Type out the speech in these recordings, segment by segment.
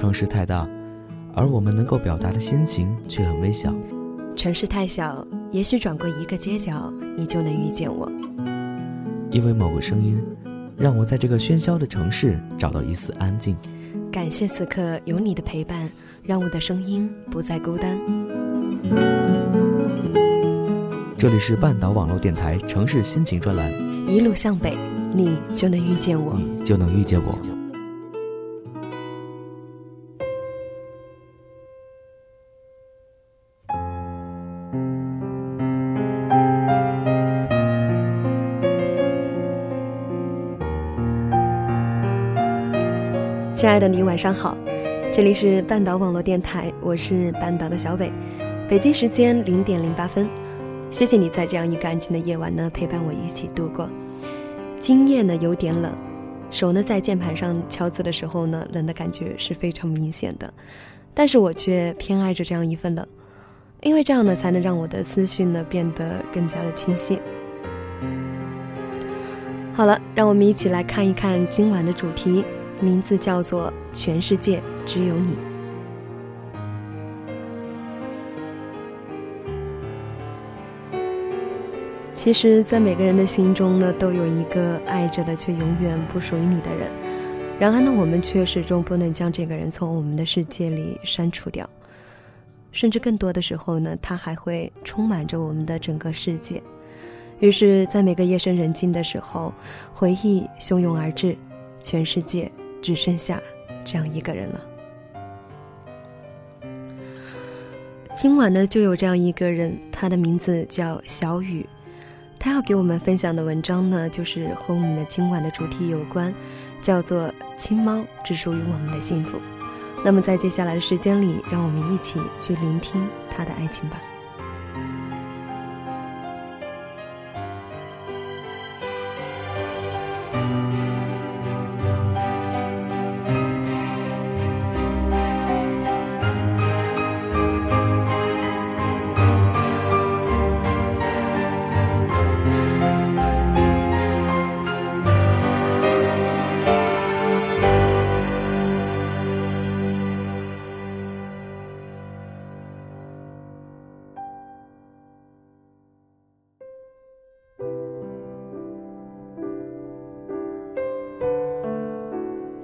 城市太大，而我们能够表达的心情却很微小。城市太小，也许转过一个街角，你就能遇见我。因为某个声音，让我在这个喧嚣的城市找到一丝安静。感谢此刻有你的陪伴，让我的声音不再孤单。这里是半岛网络电台城市心情专栏，一路向北，你就能遇见我，你就能遇见我。亲爱的你，晚上好，这里是半岛网络电台，我是半岛的小北，北京时间零点零八分，谢谢你在这样一个安静的夜晚呢陪伴我一起度过。今夜呢有点冷，手呢在键盘上敲字的时候呢，冷的感觉是非常明显的，但是我却偏爱着这样一份冷，因为这样呢才能让我的思绪呢变得更加的清晰。好了，让我们一起来看一看今晚的主题。名字叫做“全世界只有你”。其实，在每个人的心中呢，都有一个爱着的却永远不属于你的人。然而呢，我们却始终不能将这个人从我们的世界里删除掉，甚至更多的时候呢，他还会充满着我们的整个世界。于是，在每个夜深人静的时候，回忆汹涌而至，全世界。只剩下这样一个人了。今晚呢，就有这样一个人，他的名字叫小雨，他要给我们分享的文章呢，就是和我们的今晚的主题有关，叫做《亲猫只属于我们的幸福》。那么，在接下来的时间里，让我们一起去聆听他的爱情吧。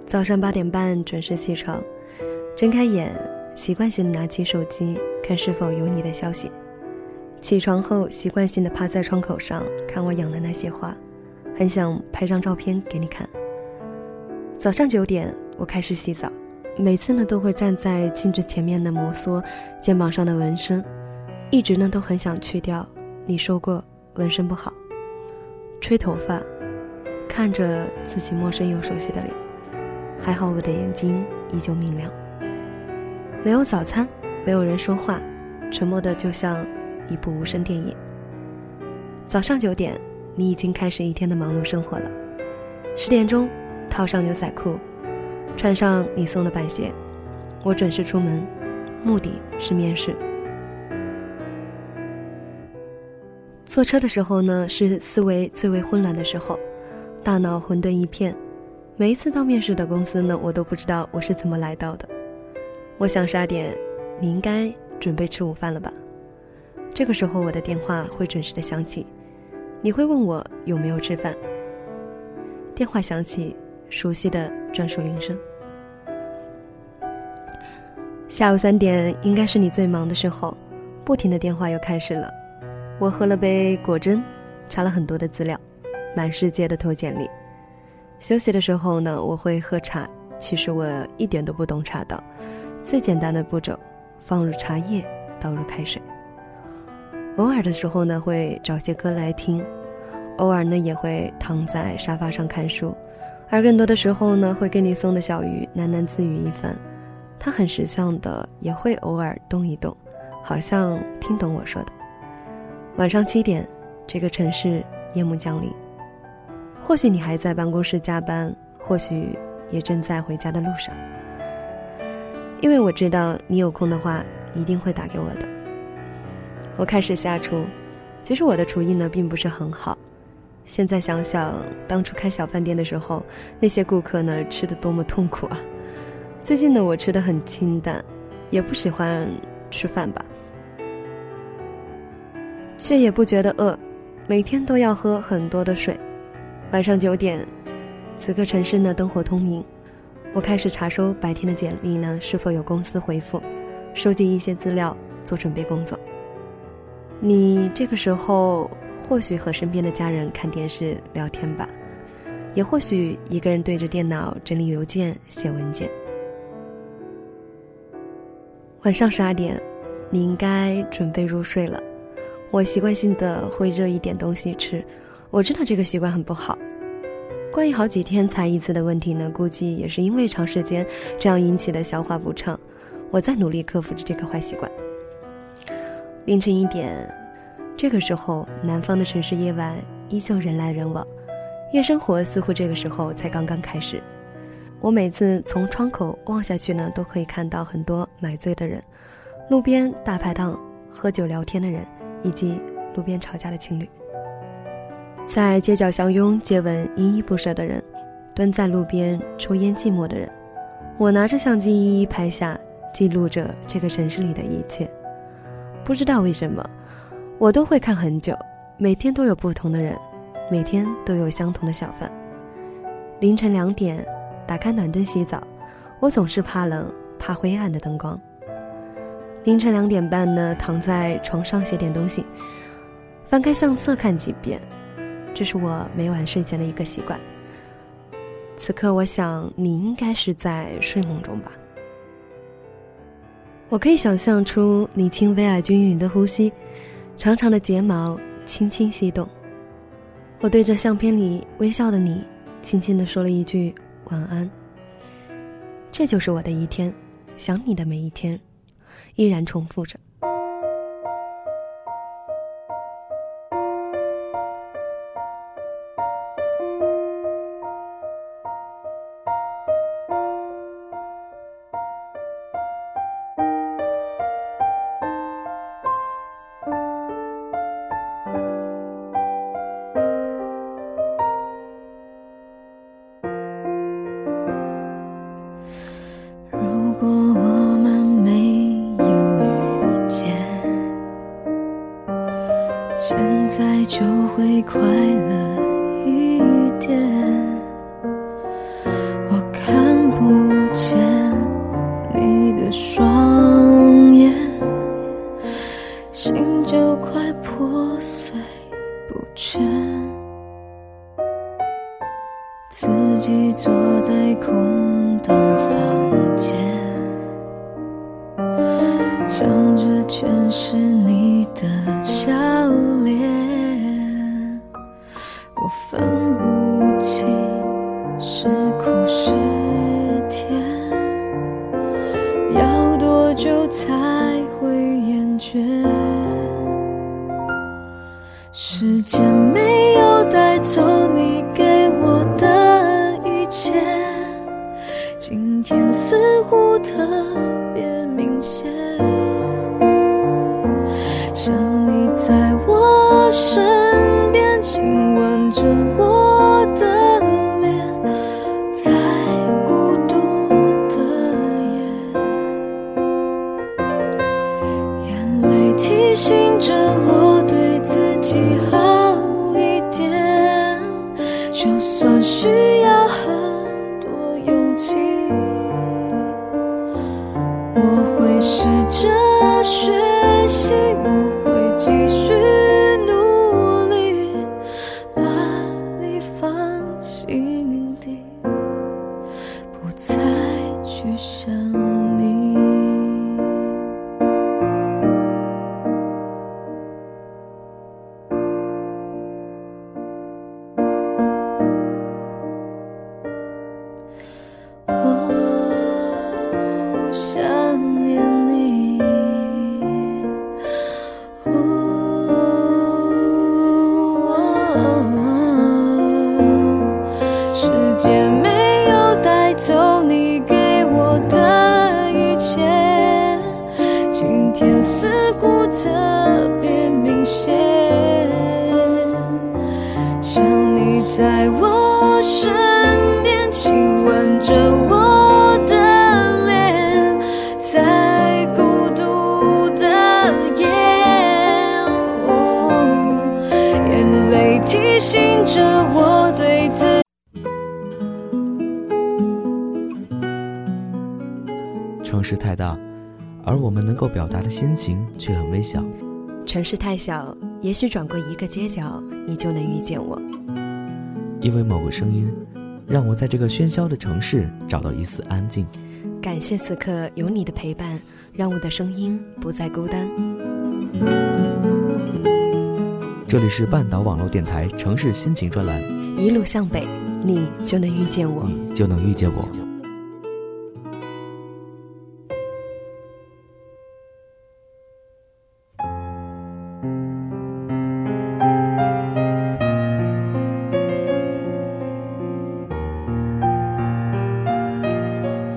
早上八点半准时起床，睁开眼，习惯性的拿起手机看是否有你的消息。起床后，习惯性的趴在窗口上看我养的那些花，很想拍张照片给你看。早上九点，我开始洗澡，每次呢都会站在镜子前面的摩挲肩膀上的纹身，一直呢都很想去掉。你说过纹身不好，吹头发，看着自己陌生又熟悉的脸。还好我的眼睛依旧明亮。没有早餐，没有人说话，沉默的就像一部无声电影。早上九点，你已经开始一天的忙碌生活了。十点钟，套上牛仔裤，穿上你送的板鞋，我准时出门，目的是面试。坐车的时候呢，是思维最为混乱的时候，大脑混沌一片。每一次到面试的公司呢，我都不知道我是怎么来到的。我想十二点，你应该准备吃午饭了吧？这个时候我的电话会准时的响起，你会问我有没有吃饭。电话响起，熟悉的专属铃声。下午三点应该是你最忙的时候，不停的电话又开始了。我喝了杯果汁，查了很多的资料，满世界的投简历。休息的时候呢，我会喝茶。其实我一点都不懂茶道，最简单的步骤，放入茶叶，倒入开水。偶尔的时候呢，会找些歌来听；偶尔呢，也会躺在沙发上看书。而更多的时候呢，会给你送的小鱼喃喃自语一番。他很识相的，也会偶尔动一动，好像听懂我说的。晚上七点，这个城市夜幕降临。或许你还在办公室加班，或许也正在回家的路上。因为我知道你有空的话一定会打给我的。我开始下厨，其实我的厨艺呢并不是很好。现在想想，当初开小饭店的时候，那些顾客呢吃的多么痛苦啊！最近呢，我吃的很清淡，也不喜欢吃饭吧，却也不觉得饿，每天都要喝很多的水。晚上九点，此刻城市呢灯火通明，我开始查收白天的简历呢是否有公司回复，收集一些资料做准备工作。你这个时候或许和身边的家人看电视聊天吧，也或许一个人对着电脑整理邮件写文件。晚上十二点，你应该准备入睡了。我习惯性的会热一点东西吃，我知道这个习惯很不好。关于好几天才一次的问题呢，估计也是因为长时间这样引起的消化不畅。我在努力克服着这个坏习惯。凌晨一点，这个时候南方的城市夜晚依旧人来人往，夜生活似乎这个时候才刚刚开始。我每次从窗口望下去呢，都可以看到很多买醉的人，路边大排档喝酒聊天的人，以及路边吵架的情侣，在街角相拥接吻依依不舍的人，蹲在路边抽烟寂寞的人。我拿着相机一一拍下，记录着这个城市里的一切。不知道为什么，我都会看很久，每天都有不同的人，每天都有相同的小贩。凌晨两点。打开暖灯洗澡，我总是怕冷，怕灰暗的灯光。凌晨两点半呢，躺在床上写点东西，翻开相册看几遍，这是我每晚睡前的一个习惯。此刻，我想你应该是在睡梦中吧。我可以想象出你轻微而均匀的呼吸，长长的睫毛轻轻翕动。我对着相片里微笑的你，轻轻地说了一句。晚安。这就是我的一天，想你的每一天，依然重复着。现在就会快乐一点。就才会厌倦时间没有带走你给我的一切，今天似乎特别明显，想你在我身着我对自己好一点，就算。需要很多勇气，我会试着学习，我市太大，而我们能够表达的心情却很微小。城市太小，也许转过一个街角，你就能遇见我。因为某个声音，让我在这个喧嚣的城市找到一丝安静。感谢此刻有你的陪伴，让我的声音不再孤单。这里是半岛网络电台城市心情专栏，一路向北，你就能遇见我，你就能遇见我。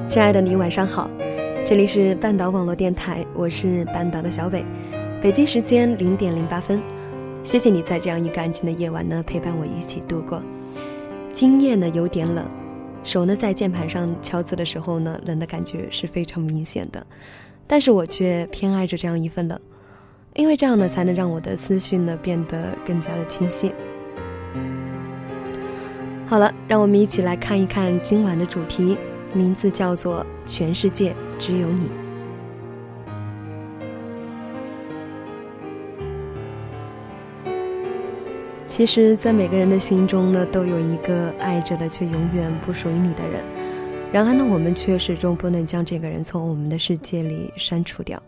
亲爱的你，晚上好，这里是半岛网络电台，我是半岛的小北，北京时间零点零八分。谢谢你在这样一个安静的夜晚呢，陪伴我一起度过。今夜呢有点冷，手呢在键盘上敲字的时候呢，冷的感觉是非常明显的。但是我却偏爱着这样一份冷，因为这样呢才能让我的思绪呢变得更加的清晰。好了，让我们一起来看一看今晚的主题，名字叫做“全世界只有你”。其实，在每个人的心中呢，都有一个爱着的却永远不属于你的人。然而呢，我们却始终不能将这个人从我们的世界里删除掉，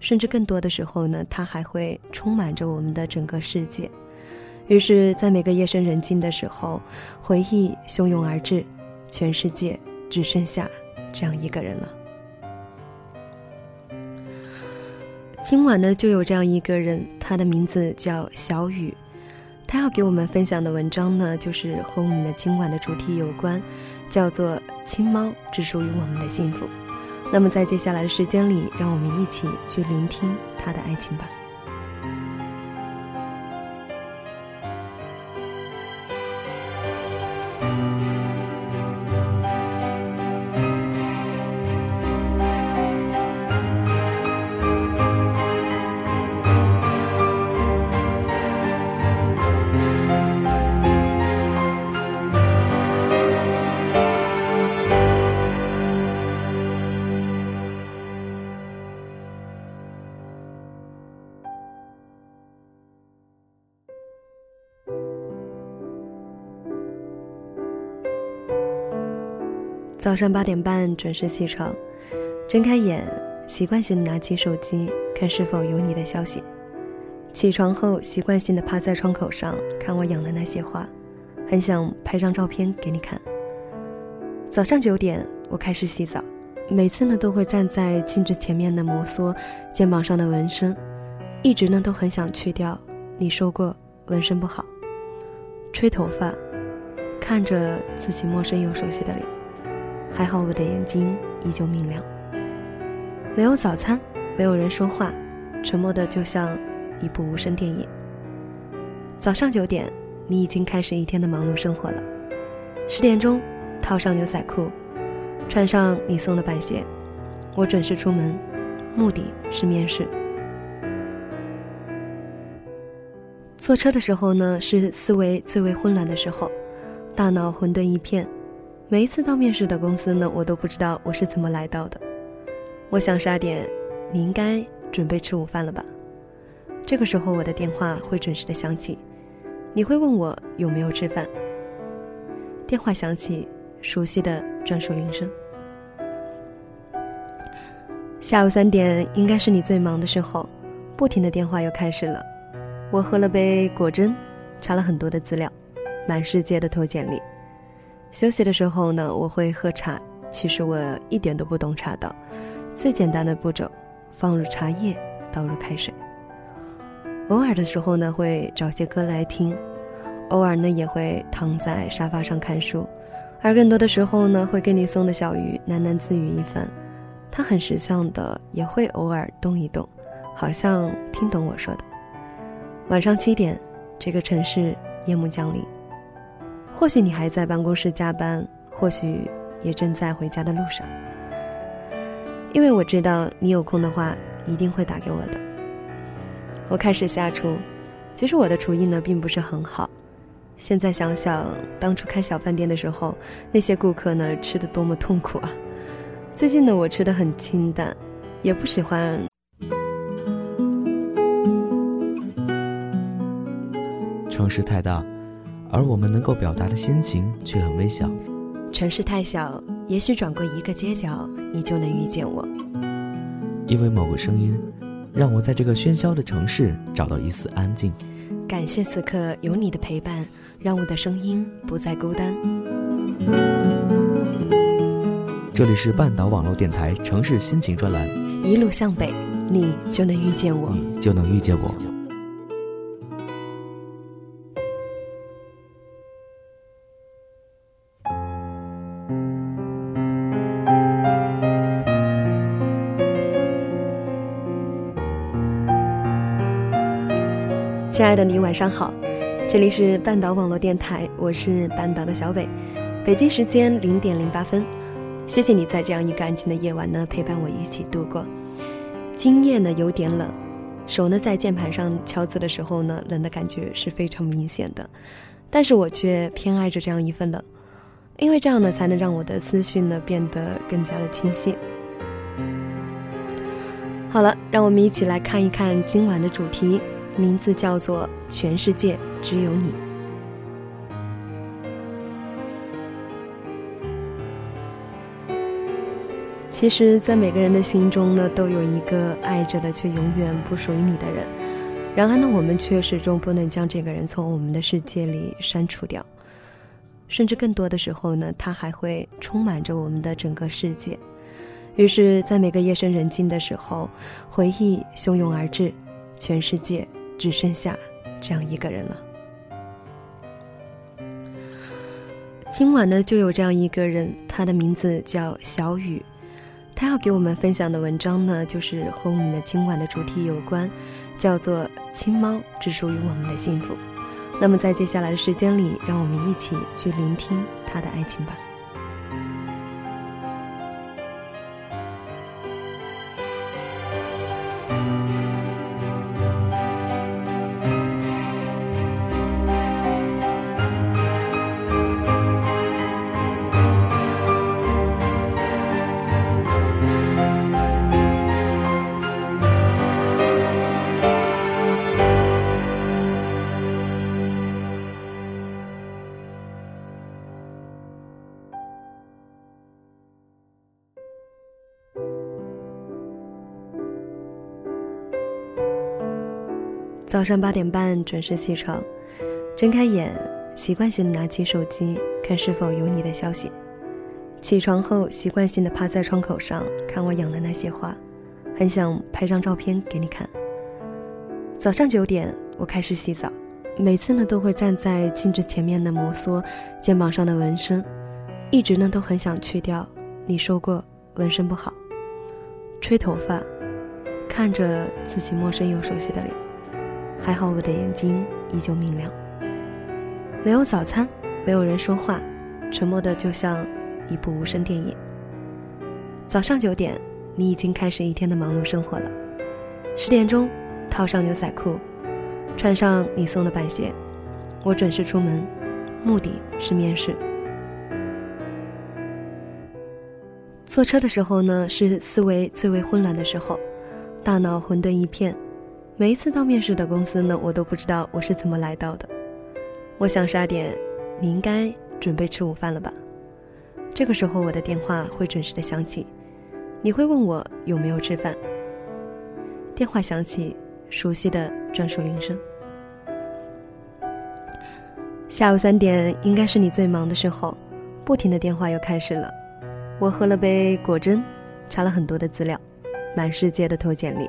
甚至更多的时候呢，他还会充满着我们的整个世界。于是，在每个夜深人静的时候，回忆汹涌而至，全世界只剩下这样一个人了。今晚呢，就有这样一个人，他的名字叫小雨。他要给我们分享的文章呢，就是和我们的今晚的主题有关，叫做“亲猫只属于我们的幸福”。那么在接下来的时间里，让我们一起去聆听他的爱情吧。早上八点半准时起床，睁开眼，习惯性的拿起手机看是否有你的消息。起床后，习惯性的趴在窗口上看我养的那些花，很想拍张照片给你看。早上九点，我开始洗澡，每次呢都会站在镜子前面的摩挲肩膀上的纹身，一直呢都很想去掉。你说过纹身不好，吹头发，看着自己陌生又熟悉的脸。还好我的眼睛依旧明亮。没有早餐，没有人说话，沉默的就像一部无声电影。早上九点，你已经开始一天的忙碌生活了。十点钟，套上牛仔裤，穿上你送的板鞋，我准时出门，目的是面试。坐车的时候呢，是思维最为混乱的时候，大脑混沌一片。每一次到面试的公司呢，我都不知道我是怎么来到的。我想十二点，你应该准备吃午饭了吧？这个时候我的电话会准时的响起，你会问我有没有吃饭。电话响起，熟悉的专属铃声。下午三点应该是你最忙的时候，不停的电话又开始了。我喝了杯果汁，查了很多的资料，满世界的投简历。休息的时候呢，我会喝茶。其实我一点都不懂茶道，最简单的步骤，放入茶叶，倒入开水。偶尔的时候呢，会找些歌来听，偶尔呢也会躺在沙发上看书，而更多的时候呢，会跟你送的小鱼喃喃自语一番。他很识相的，也会偶尔动一动，好像听懂我说的。晚上七点，这个城市夜幕降临。或许你还在办公室加班，或许也正在回家的路上。因为我知道你有空的话一定会打给我的。我开始下厨，其实我的厨艺呢并不是很好。现在想想，当初开小饭店的时候，那些顾客呢吃的多么痛苦啊！最近呢，我吃的很清淡，也不喜欢。城市太大，而我们能够表达的心情却很微小。城市太小，也许转过一个街角，你就能遇见我。因为某个声音，让我在这个喧嚣的城市找到一丝安静。感谢此刻有你的陪伴，让我的声音不再孤单。这里是半岛网络电台城市心情专栏，一路向北，你就能遇见我，你就能遇见我。亲爱的你，晚上好，这里是半岛网络电台，我是半岛的小北，北京时间零点零八分，谢谢你在这样一个安静的夜晚呢陪伴我一起度过。今夜呢有点冷，手呢在键盘上敲字的时候呢，冷的感觉是非常明显的，但是我却偏爱着这样一份冷，因为这样呢才能让我的思绪呢变得更加的清晰。好了，让我们一起来看一看今晚的主题。名字叫做“全世界只有你”。其实，在每个人的心中呢，都有一个爱着的却永远不属于你的人。然而呢，我们却始终不能将这个人从我们的世界里删除掉，甚至更多的时候呢，他还会充满着我们的整个世界。于是，在每个夜深人静的时候，回忆汹涌而至，全世界。只剩下这样一个人了。今晚呢，就有这样一个人，他的名字叫小雨，他要给我们分享的文章呢，就是和我们的今晚的主题有关，叫做《亲猫只属于我们的幸福》。那么，在接下来的时间里，让我们一起去聆听他的爱情吧。早上八点半准时起床，睁开眼，习惯性的拿起手机看是否有你的消息。起床后，习惯性的趴在窗口上看我养的那些花，很想拍张照片给你看。早上九点，我开始洗澡，每次呢都会站在镜子前面的摩挲肩膀上的纹身，一直呢都很想去掉。你说过纹身不好，吹头发，看着自己陌生又熟悉的脸。还好我的眼睛依旧明亮。没有早餐，没有人说话，沉默的就像一部无声电影。早上九点，你已经开始一天的忙碌生活了。十点钟，套上牛仔裤，穿上你送的板鞋，我准时出门，目的是面试。坐车的时候呢，是思维最为混乱的时候，大脑混沌一片。每一次到面试的公司呢，我都不知道我是怎么来到的。我想十二点，你应该准备吃午饭了吧？这个时候我的电话会准时的响起，你会问我有没有吃饭。电话响起，熟悉的专属铃声。下午三点应该是你最忙的时候，不停的电话又开始了。我喝了杯果汁，查了很多的资料，满世界的投简历。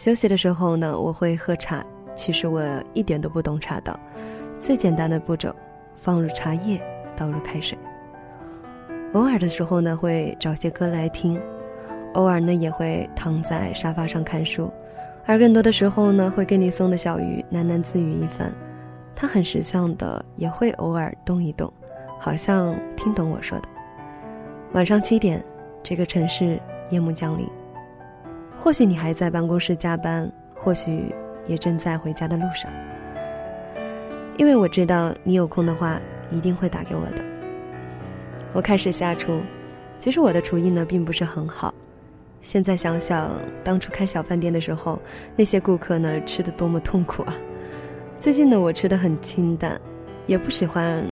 休息的时候呢，我会喝茶。其实我一点都不懂茶道，最简单的步骤，放入茶叶，倒入开水。偶尔的时候呢，会找些歌来听；偶尔呢，也会躺在沙发上看书。而更多的时候呢，会给你送的小鱼喃喃自语一番。他很识相的，也会偶尔动一动，好像听懂我说的。晚上七点，这个城市夜幕降临。或许你还在办公室加班，或许也正在回家的路上。因为我知道你有空的话一定会打给我的。我开始下厨，其实我的厨艺呢并不是很好，现在想想当初开小饭店的时候，那些顾客呢吃的多么痛苦啊！最近呢我吃的很清淡，也不喜欢